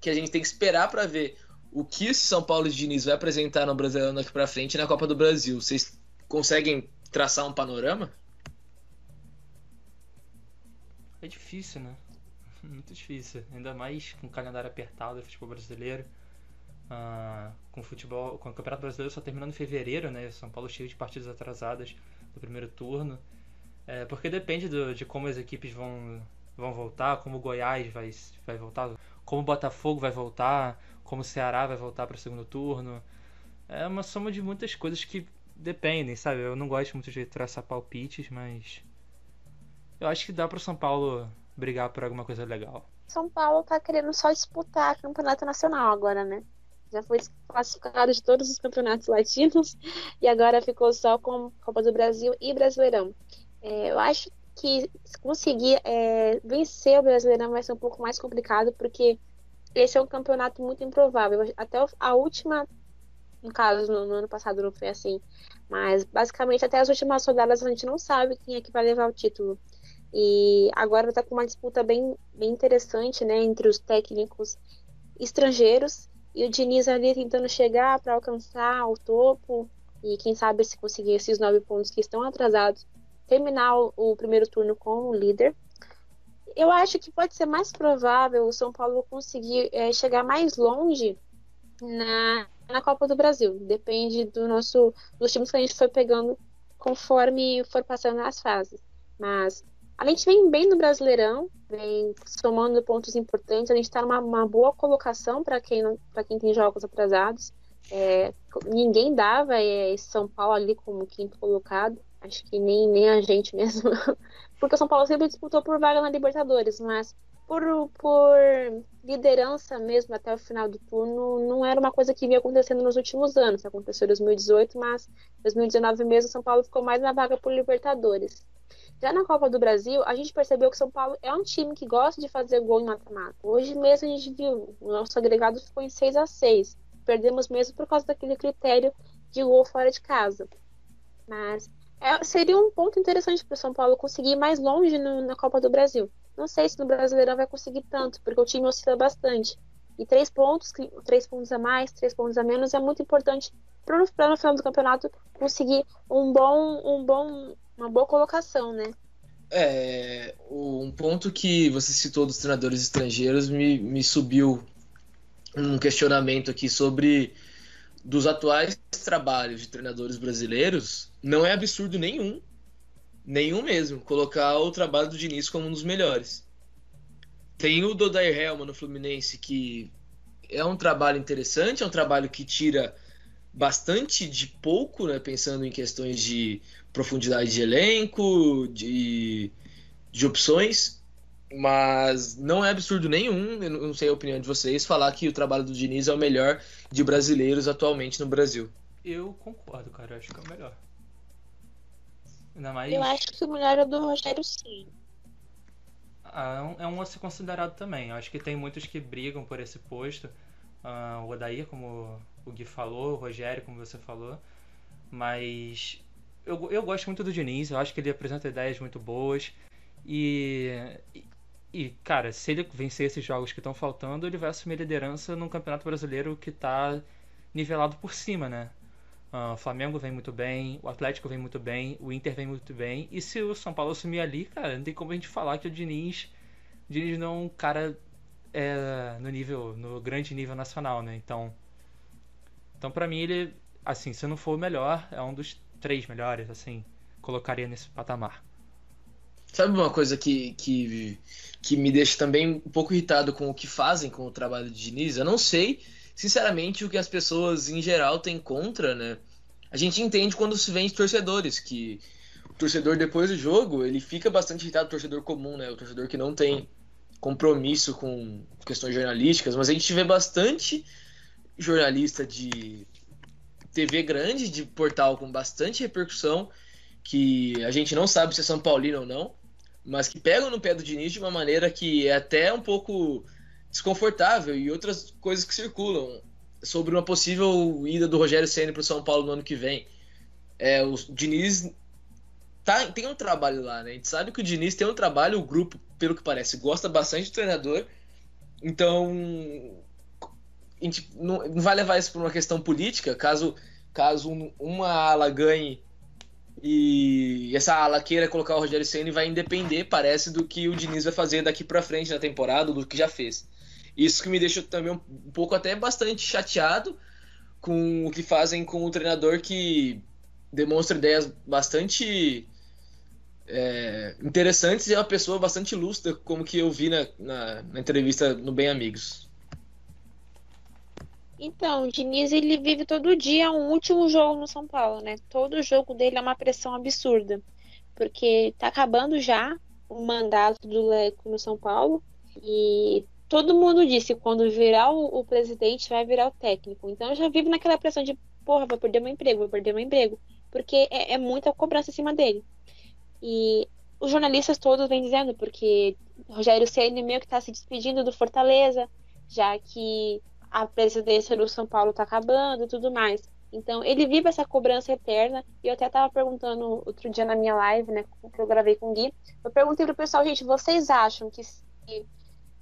que a gente tem que esperar para ver o que esse São Paulo de Diniz vai apresentar no Brasileirão daqui para frente na Copa do Brasil. Vocês conseguem traçar um panorama? É difícil, né? Muito difícil. Ainda mais com o calendário apertado do futebol brasileiro. Uh, com o futebol, com o Campeonato Brasileiro só terminando em fevereiro, né? São Paulo cheio de partidas atrasadas do primeiro turno. É, porque depende do, de como as equipes vão vão voltar, como o Goiás vai, vai voltar, como o Botafogo vai voltar, como o Ceará vai voltar para o segundo turno. É uma soma de muitas coisas que dependem, sabe? Eu não gosto muito de traçar palpites, mas eu acho que dá para o São Paulo brigar por alguma coisa legal. São Paulo tá querendo só disputar campeonato nacional agora, né? Já foi classificado de todos os campeonatos latinos e agora ficou só com Copa do Brasil e Brasileirão. É, eu acho que conseguir é, vencer o Brasileirão vai ser um pouco mais complicado, porque esse é um campeonato muito improvável. Até a última, no caso, no, no ano passado não foi assim, mas basicamente até as últimas rodadas a gente não sabe quem é que vai levar o título. E agora está com uma disputa bem, bem interessante né, entre os técnicos estrangeiros e o Diniz ali tentando chegar para alcançar o topo e quem sabe se conseguir esses nove pontos que estão atrasados terminar o, primeiro turno com o líder. Eu acho que pode ser mais provável o São Paulo conseguir é, chegar mais longe na, na Copa do Brasil. Depende do nosso dos times que a gente foi pegando conforme for passando as fases. Mas a gente vem bem no Brasileirão, vem somando pontos importantes. A gente está numa boa colocação para quem para quem tem jogos atrasados. É, ninguém dava é, São Paulo ali como quinto colocado. Acho que nem, nem a gente mesmo. Porque o São Paulo sempre disputou por vaga na Libertadores, mas por, por liderança mesmo até o final do turno, não era uma coisa que vinha acontecendo nos últimos anos. Aconteceu em 2018, mas em 2019 mesmo, São Paulo ficou mais na vaga por Libertadores. Já na Copa do Brasil, a gente percebeu que São Paulo é um time que gosta de fazer gol em mata-mata. Hoje mesmo a gente viu, o nosso agregado ficou em 6 a 6 Perdemos mesmo por causa daquele critério de gol fora de casa. Mas É, seria um ponto interessante para o São Paulo conseguir ir mais longe no, na Copa do Brasil. Não sei se no Brasileirão vai conseguir tanto, porque o time oscila bastante. E três pontos, três pontos a mais, três pontos a menos é muito importante para no final do campeonato conseguir um bom, um bom, uma boa colocação, né? É, um ponto que você citou dos treinadores estrangeiros me, me subiu um questionamento aqui sobre dos atuais trabalhos de treinadores brasileiros, não é absurdo nenhum, nenhum mesmo, colocar o trabalho do Diniz como um dos melhores. Tem o Dodair Helma no Fluminense, que é um trabalho interessante, é um trabalho que tira bastante de pouco, né, pensando em questões de profundidade de elenco, de, de opções, mas não é absurdo nenhum, eu não sei a opinião de vocês, falar que o trabalho do Diniz é o melhor de brasileiros atualmente no Brasil. Eu concordo, cara, eu acho que é o melhor. Ainda mais... Eu acho que o melhor é o do Rogério sim. Ah, é um a ser considerado também. Eu acho que tem muitos que brigam por esse posto. Uh, o Odair, como o Gui falou, o Rogério, como você falou. Mas eu, eu gosto muito do Diniz, eu acho que ele apresenta ideias muito boas. E, e, cara, se ele vencer esses jogos que estão faltando, ele vai assumir liderança num campeonato brasileiro que está nivelado por cima, né? Uh, o Flamengo vem muito bem, o Atlético vem muito bem, o Inter vem muito bem. E se o São Paulo assumir ali, cara, não tem como a gente falar que o Diniz, o Diniz não é um cara é, no nível, no grande nível nacional, né? Então, então para mim ele, assim, se não for o melhor, é um dos três melhores, assim, colocaria nesse patamar. Sabe uma coisa que, que, que me deixa também um pouco irritado com o que fazem com o trabalho de Diniz? Eu não sei, sinceramente, o que as pessoas em geral têm contra, né? A gente entende quando se vende torcedores, que o torcedor depois do jogo, ele fica bastante irritado, o torcedor comum, né? O torcedor que não tem compromisso com questões jornalísticas, mas a gente vê bastante jornalista de TV grande, de portal com bastante repercussão, que a gente não sabe se é São Paulino ou não, mas que pegam no pé do Diniz de uma maneira que é até um pouco desconfortável e outras coisas que circulam sobre uma possível ida do Rogério Ceni para o São Paulo no ano que vem. É, o Diniz tá, tem um trabalho lá, né? A gente sabe que o Diniz tem um trabalho, o grupo, pelo que parece, gosta bastante do treinador. Então, a gente não, não vai levar isso para uma questão política, caso, caso uma ala ganhe e essa ala queira colocar o Rogério Ceni vai independer, parece, do que o Diniz vai fazer daqui para frente na temporada, do que já fez. Isso que me deixa também um, pouco até bastante chateado com o que fazem com o treinador que demonstra ideias bastante é, interessantes e é uma pessoa bastante lúcida, como que eu vi na, na, na entrevista no Bem Amigos. Então, o Diniz ele vive todo dia um último jogo no São Paulo, né? Todo jogo dele é uma pressão absurda, porque tá acabando já o mandato do Leco no São Paulo e todo mundo disse quando virar o, o, presidente vai virar o técnico. Então já vive naquela pressão de porra, vou perder meu emprego, vou perder meu emprego, porque é, é muita cobrança em cima dele. E os jornalistas todos vêm dizendo porque Rogério Ceni meio que está se despedindo do Fortaleza, já que a presidência do São Paulo está acabando e tudo mais. Então, ele vive essa cobrança eterna. E eu até estava perguntando outro dia na minha live, né, que eu gravei com o Gui. Eu perguntei pro pessoal, gente, vocês acham que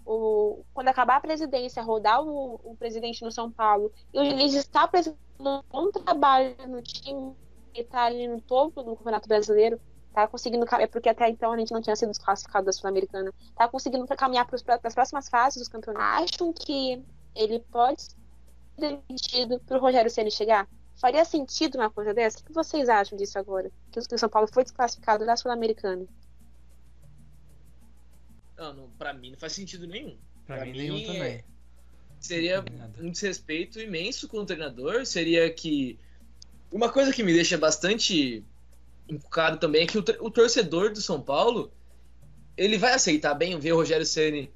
o, quando acabar a presidência, rodar o, o presidente no São Paulo e o Diniz está apresentando um bom trabalho no time, e está ali no topo do Campeonato Brasileiro, tá conseguindo é porque até então a gente não tinha sido desclassificado da Sul-Americana, tá conseguindo caminhar para as próximas fases dos campeonatos. Acham que ele pode ser demitido para o Rogério Ceni chegar? Faria sentido uma coisa dessa? O que vocês acham disso agora? Que o São Paulo foi desclassificado da Sul-Americana? Não, não para mim não faz sentido nenhum. Para mim, mim, nenhum é... também. Seria um desrespeito imenso com o treinador. Seria que. Uma coisa que me deixa bastante encucado também é que o, o torcedor do São Paulo ele vai aceitar bem ver o Rogério Ceni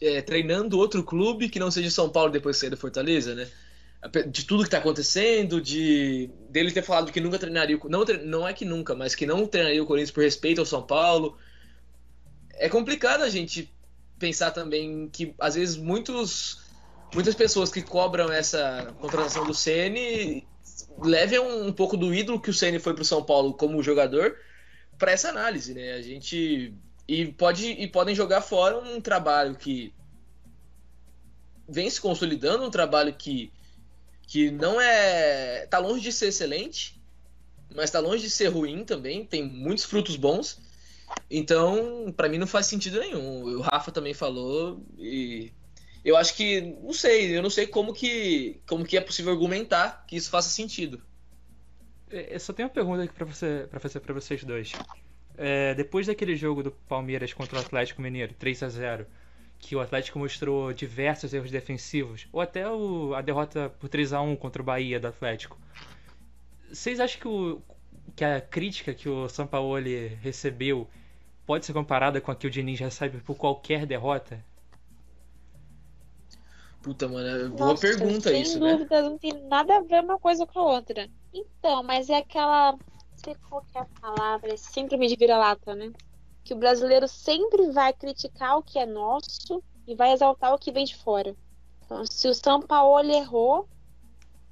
é, treinando outro clube que não seja São Paulo depois de sair do Fortaleza, né? De tudo que está acontecendo, de dele ter falado que nunca treinaria, não, não é que nunca, mas que não treinaria o Corinthians por respeito ao São Paulo. É complicado a gente pensar também que às vezes muitos muitas pessoas que cobram essa contratação do CN leve um, um pouco do ídolo que o Ceni foi para o São Paulo como jogador para essa análise, né? A gente e pode e podem jogar fora um trabalho que vem se consolidando, um trabalho que que não é tá longe de ser excelente, mas tá longe de ser ruim também, tem muitos frutos bons. Então, para mim não faz sentido nenhum. O Rafa também falou e eu acho que não sei, eu não sei como que como que é possível argumentar que isso faça sentido. É, eu só tenho uma pergunta aqui para você para fazer para vocês dois. É, depois daquele jogo do Palmeiras contra o Atlético Mineiro, 3 a 0 que o Atlético mostrou diversos erros defensivos, ou até o, a derrota por 3 a 1 contra o Bahia do Atlético. Vocês acham que, o, que a crítica que o Sampaoli recebeu pode ser comparada com a que o Diniz recebe por qualquer derrota? Puta, mano, boa Nossa, pergunta sem isso, dúvida, né? não tem nada a ver uma coisa com a outra. Então, mas é aquela. Sei qual é a palavra, é síndrome de vira-lata, né? Que o brasileiro sempre vai criticar o que é nosso e vai exaltar o que vem de fora. Então, se o São Paulo errou,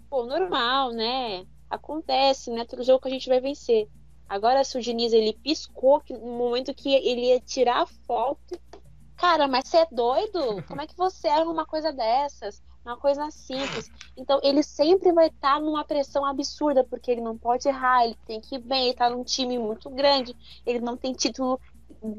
pô, normal, né? Acontece, né? Todo jogo que a gente vai vencer. Agora, se o Diniz ele piscou no momento que ele ia tirar a foto Cara, mas você é doido? Como é que você erra uma coisa dessas? Uma coisa simples. Então, ele sempre vai estar tá numa pressão absurda, porque ele não pode errar, ele tem que ir bem, ele tá num time muito grande, ele não tem título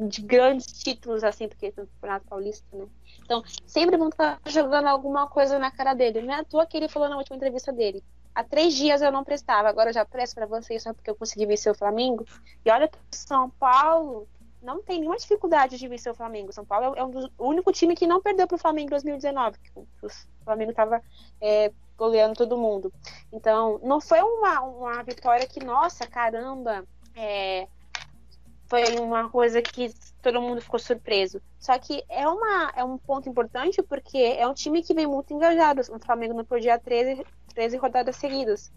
de grandes títulos, assim, porque é Campeonato Paulista, né? Então, sempre vão estar tá jogando alguma coisa na cara dele. Não é à toa que ele falou na última entrevista dele. Há três dias eu não prestava, agora eu já presto para vocês só porque eu consegui vencer o Flamengo. E olha que São Paulo não tem nenhuma dificuldade de vencer o Flamengo. São Paulo é um dos, o único time que não perdeu para o Flamengo em 2019. O Flamengo estava é, goleando todo mundo. Então, não foi uma, uma vitória que, nossa, caramba, é, foi uma coisa que todo mundo ficou surpreso. Só que é, uma, é um ponto importante porque é um time que vem muito engajado. O Flamengo não perdia 13, 13 rodadas seguidas.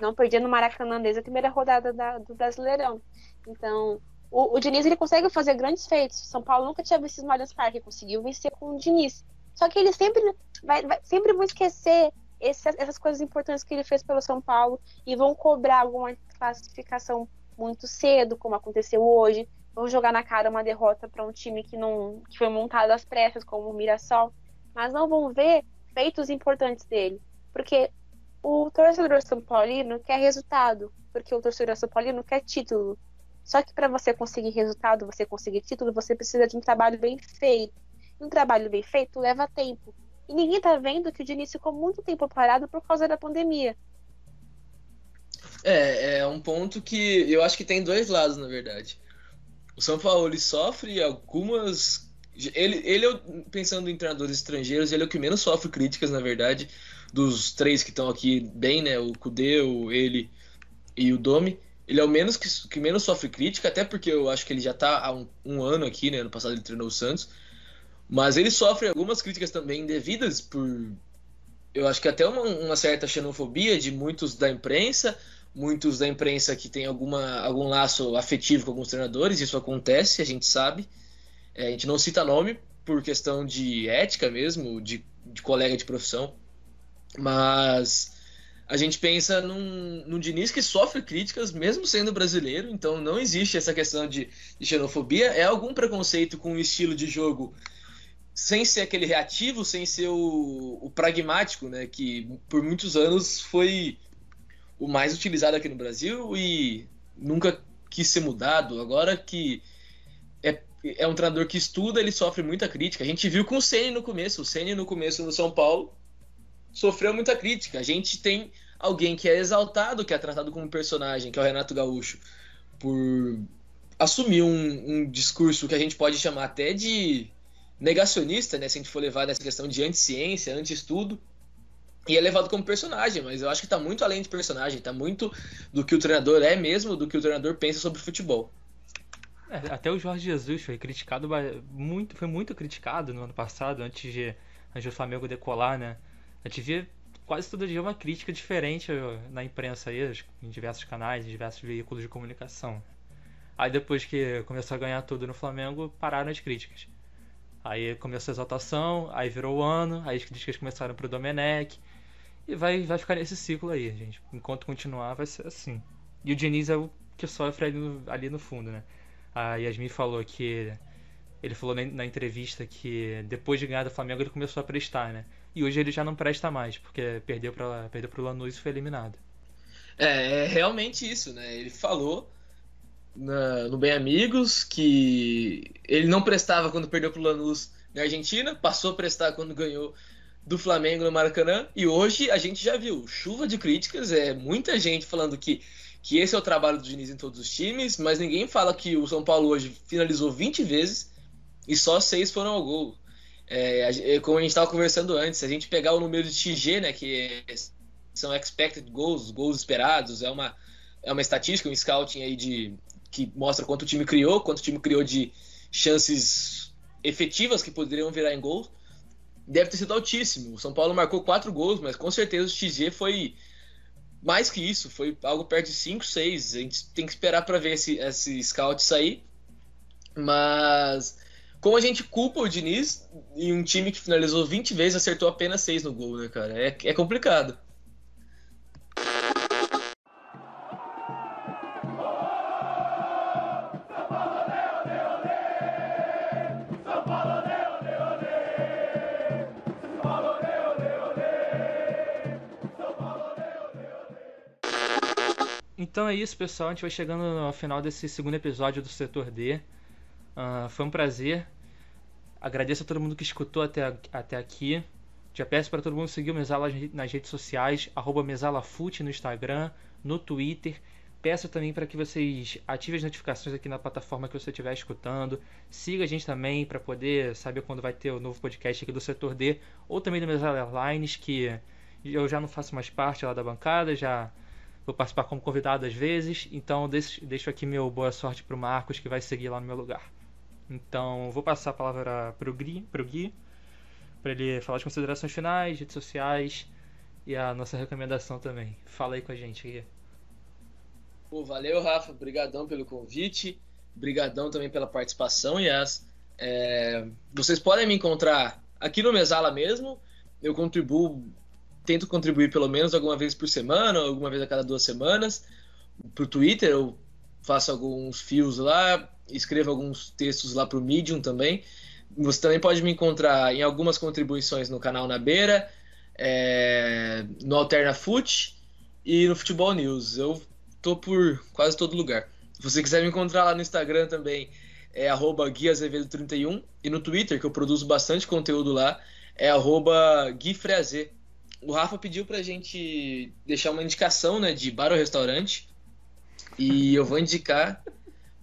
Não perdia no Maracanã desde a primeira rodada da, do Brasileirão. Então, o, o Diniz ele consegue fazer grandes feitos. São Paulo nunca tinha vencido no Allianz Parque, conseguiu vencer com o Diniz. Só que ele sempre vai, vai sempre vão esquecer essas coisas importantes que ele fez pelo São Paulo e vão cobrar alguma classificação muito cedo, como aconteceu hoje. Vão jogar na cara uma derrota para um time que não que foi montado às pressas, como o Mirassol, mas não vão ver feitos importantes dele, porque o torcedor São Paulino quer resultado, porque o torcedor São Paulino quer título. Só que para você conseguir resultado, você conseguir título, você precisa de um trabalho bem feito. E um trabalho bem feito leva tempo. E ninguém está vendo que o Diniz ficou muito tempo parado por causa da pandemia. É, é um ponto que eu acho que tem dois lados, na verdade. O São Paulo sofre algumas. Ele, ele, pensando em treinadores estrangeiros, ele é o que menos sofre críticas, na verdade, dos três que estão aqui bem, né? O Kudê, o ele e o Domi ele é o menos que, que, menos sofre crítica, até porque eu acho que ele já está há um, um, ano aqui, né? Ano passado ele treinou o Santos. Mas ele sofre algumas críticas também indevidas por. Eu acho que até uma, uma, certa xenofobia de muitos da imprensa, muitos da imprensa que tem alguma, algum laço afetivo com alguns treinadores, isso acontece, a gente sabe. É, a gente não cita nome por questão de ética mesmo, de, de colega de profissão. Mas a gente pensa num, num Diniz que sofre críticas, mesmo sendo brasileiro, então não existe essa questão de, de xenofobia. É algum preconceito com o estilo de jogo sem ser aquele reativo, sem ser o, o, pragmático, né? Que por muitos anos foi o mais utilizado aqui no Brasil e nunca quis ser mudado. Agora que é, é um treinador que estuda, ele sofre muita crítica. A gente viu com o Ceni no começo. O Ceni no começo no São Paulo sofreu muita crítica. A gente tem alguém que é exaltado, que é tratado como personagem, que é o Renato Gaúcho, por assumir um, um discurso que a gente pode chamar até de negacionista, né, se a gente for levar nessa questão de anti-ciência, anti-estudo, e é levado como personagem, mas eu acho que está muito além de personagem, está muito do que o treinador é mesmo, do que o treinador pensa sobre futebol. É, até o Jorge Jesus foi criticado muito, foi muito criticado no ano passado, antes de, antes Flamengo decolar, né? A gente via quase todo dia uma crítica diferente na imprensa aí, em diversos canais, em diversos veículos de comunicação. Aí depois que começou a ganhar tudo no Flamengo, pararam as críticas. Aí começou a exaltação, aí virou o ano, aí as críticas começaram pro Domenech. E vai, vai ficar nesse ciclo aí, gente. Enquanto continuar, vai ser assim. E o Diniz é o que sofre ali no, ali no fundo, né? A Yasmin falou que. Ele falou na, na entrevista que depois de ganhar do Flamengo ele começou a prestar, né? E hoje ele já não presta mais, porque perdeu, pra, perdeu pro Lanús e foi eliminado. É, é realmente isso, né? Ele falou na, no Bem Amigos que ele não prestava quando perdeu pro Lanús na Argentina, passou a prestar quando ganhou do Flamengo no Maracanã, e hoje a gente já viu chuva de críticas, é muita gente falando que, que esse é o trabalho do Diniz em todos os times, mas ninguém fala que o São Paulo hoje finalizou 20 vezes e só seis foram ao gol. É, como a gente estava conversando antes, se a gente pegar o número de XG, né, que são expected goals, gols esperados, é uma, é uma estatística, um scouting aí de, que mostra quanto o time criou, quanto o time criou de chances efetivas que poderiam virar em gols, deve ter sido altíssimo. O São Paulo marcou quatro gols, mas com certeza o XG foi mais que isso, foi algo perto de 5, 6. A gente tem que esperar para ver esse, esse scout sair. Mas como a gente culpa o Diniz em um time que finalizou 20 vezes acertou apenas 6 no gol, né, cara? É, é complicado. Então é isso, pessoal. A gente vai chegando ao final desse segundo episódio do Setor D. Uh, foi um prazer. Agradeço a todo mundo que escutou até, até aqui. Já peço para todo mundo seguir o Mesala nas redes sociais, MesalaFute no Instagram, no Twitter. Peço também para que vocês ativem as notificações aqui na plataforma que você estiver escutando. Siga a gente também para poder saber quando vai ter o novo podcast aqui do Setor D ou também do Mesala Airlines, que eu já não faço mais parte lá da bancada, já Vou participar como convidado às vezes, então deixo aqui meu boa sorte para o Marcos, que vai seguir lá no meu lugar. Então, vou passar a palavra para o Gui, para ele falar as considerações finais, redes sociais e a nossa recomendação também. Fala aí com a gente, Gui. Pô, valeu, Rafa. Obrigadão pelo convite. Obrigadão também pela participação, Yas. É, vocês podem me encontrar aqui no Mesala mesmo. Eu contribuo tento contribuir pelo menos alguma vez por semana, alguma vez a cada duas semanas. Para o Twitter eu faço alguns fios lá, escrevo alguns textos lá para o Medium também. Você também pode me encontrar em algumas contribuições no canal Na Beira, é, no Alterna Foot e no Futebol News. Eu tô por quase todo lugar. Se você quiser me encontrar lá no Instagram também, é guiazevedo31 e no Twitter, que eu produzo bastante conteúdo lá, é arroba o Rafa pediu pra gente deixar uma indicação, né, de bar ou restaurante. E eu vou indicar.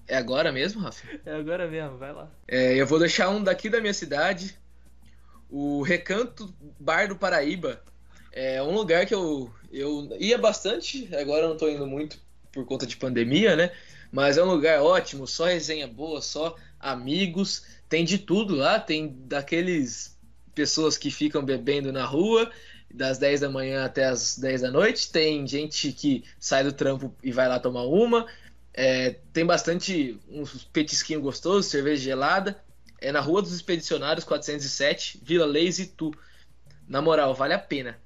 É agora mesmo, Rafa? É agora mesmo, vai lá. É, eu vou deixar um daqui da minha cidade, o Recanto Bar do Paraíba. É um lugar que eu, eu ia bastante, agora eu não tô indo muito por conta de pandemia, né? Mas é um lugar ótimo, só resenha boa, só amigos, tem de tudo lá, tem daqueles pessoas que ficam bebendo na rua das 10 da manhã até as 10 da noite. Tem gente que sai do trampo e vai lá tomar uma. É, tem bastante uns petisquinhos gostosos, cerveja gelada. É na Rua dos Expedicionários 407, Vila Leis e Tu. Na moral, vale a pena.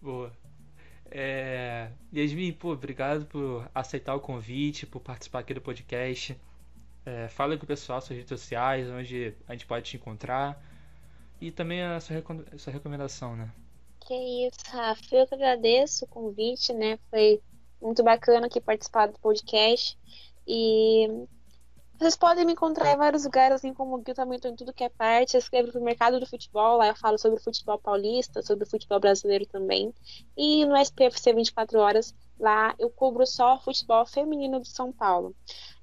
Boa. É... Yasmin, pô, obrigado por aceitar o convite, por participar aqui do podcast. É, fala com o pessoal suas redes sociais, onde a gente pode te encontrar e também a sua, a sua recomendação, né? Que isso, Rafa. Eu que agradeço o convite, né? Foi muito bacana aqui participar do podcast. E vocês podem me encontrar em vários lugares, assim como o Gil também estou em tudo que é parte. Eu escrevo o mercado do futebol, lá eu falo sobre o futebol paulista, sobre o futebol brasileiro também. E no SPFC 24 horas, lá eu cubro só futebol feminino de São Paulo.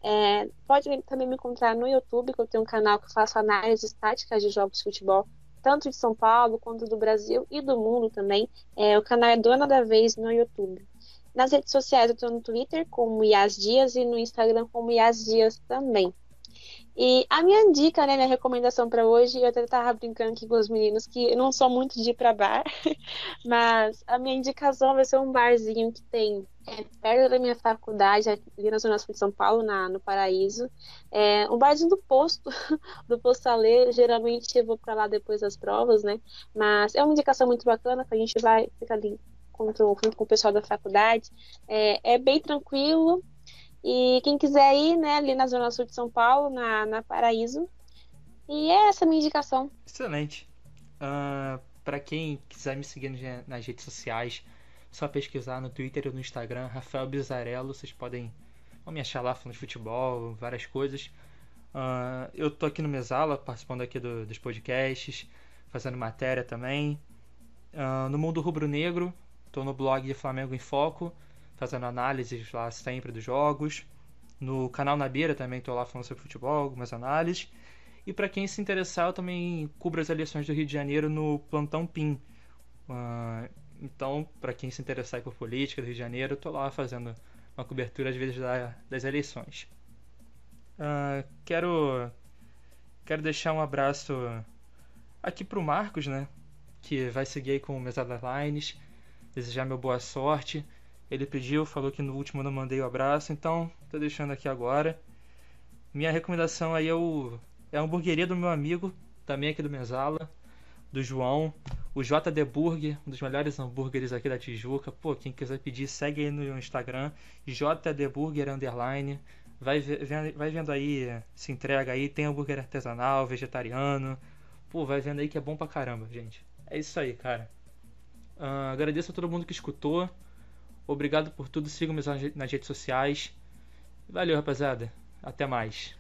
É, pode também me encontrar no YouTube, que eu tenho um canal que eu faço análises táticas de jogos de futebol tanto de São Paulo quanto do Brasil e do mundo também. É, o canal é Dona da Vez no YouTube. Nas redes sociais eu estou no Twitter como Yas Dias e no Instagram como Yas Dias também. E a minha dica, né, minha recomendação para hoje, eu até tava brincando aqui com os meninos que eu não sou muito de ir para bar, mas a minha indicação vai ser um barzinho que tem é, perto da minha faculdade, ali na Zona Sul de São Paulo, na, no Paraíso. É, um barzinho do posto, do posto geralmente eu vou para lá depois das provas, né? Mas é uma indicação muito bacana, que a gente vai ficar ali com o pessoal da faculdade. É, é bem tranquilo, e quem quiser ir, né, ali na Zona Sul de São Paulo, na, na Paraíso. E é essa a minha indicação. Excelente. Uh, ah, para quem quiser me seguir nas redes sociais, só pesquisar no Twitter ou no Instagram, Rafael Bizarello. Vocês podem me achar lá falando de futebol, várias coisas. Uh, eu tô aqui no Mesala, participando aqui do, dos podcasts, fazendo matéria também. Uh, no Mundo Rubro Negro, tô no blog Flamengo em Foco fazendo análises lá sempre dos jogos. No canal Na Beira também estou lá falando sobre futebol, algumas análises. E para quem se interessar, eu também cubro as eleições do Rio de Janeiro no Plantão PIN. Uh, então, para quem se interessar por política do Rio de Janeiro, estou lá fazendo uma cobertura às vezes da, das eleições. Uh, quero quero deixar um abraço aqui para o Marcos, né, que vai seguir aí com o Mesada Lines. Desejar meu boa sorte. Ele pediu, falou que no último eu não mandei o abraço, então tô deixando aqui agora. Minha recomendação aí é, o, é a hamburgueria do meu amigo, também aqui do Mesala, do João, o JD Burger, um dos melhores hambúrgueres aqui da Tijuca. Pô, quem quiser pedir, segue aí no Instagram, JD Burger Underline. Vai, vai vendo aí, se entrega aí, tem hambúrguer artesanal, vegetariano. Pô, vai vendo aí que é bom pra caramba, gente. É isso aí, cara. Uh, agradeço a todo mundo que escutou. Obrigado por tudo. Sigam-me nas redes sociais. Valeu, rapaziada. Até mais.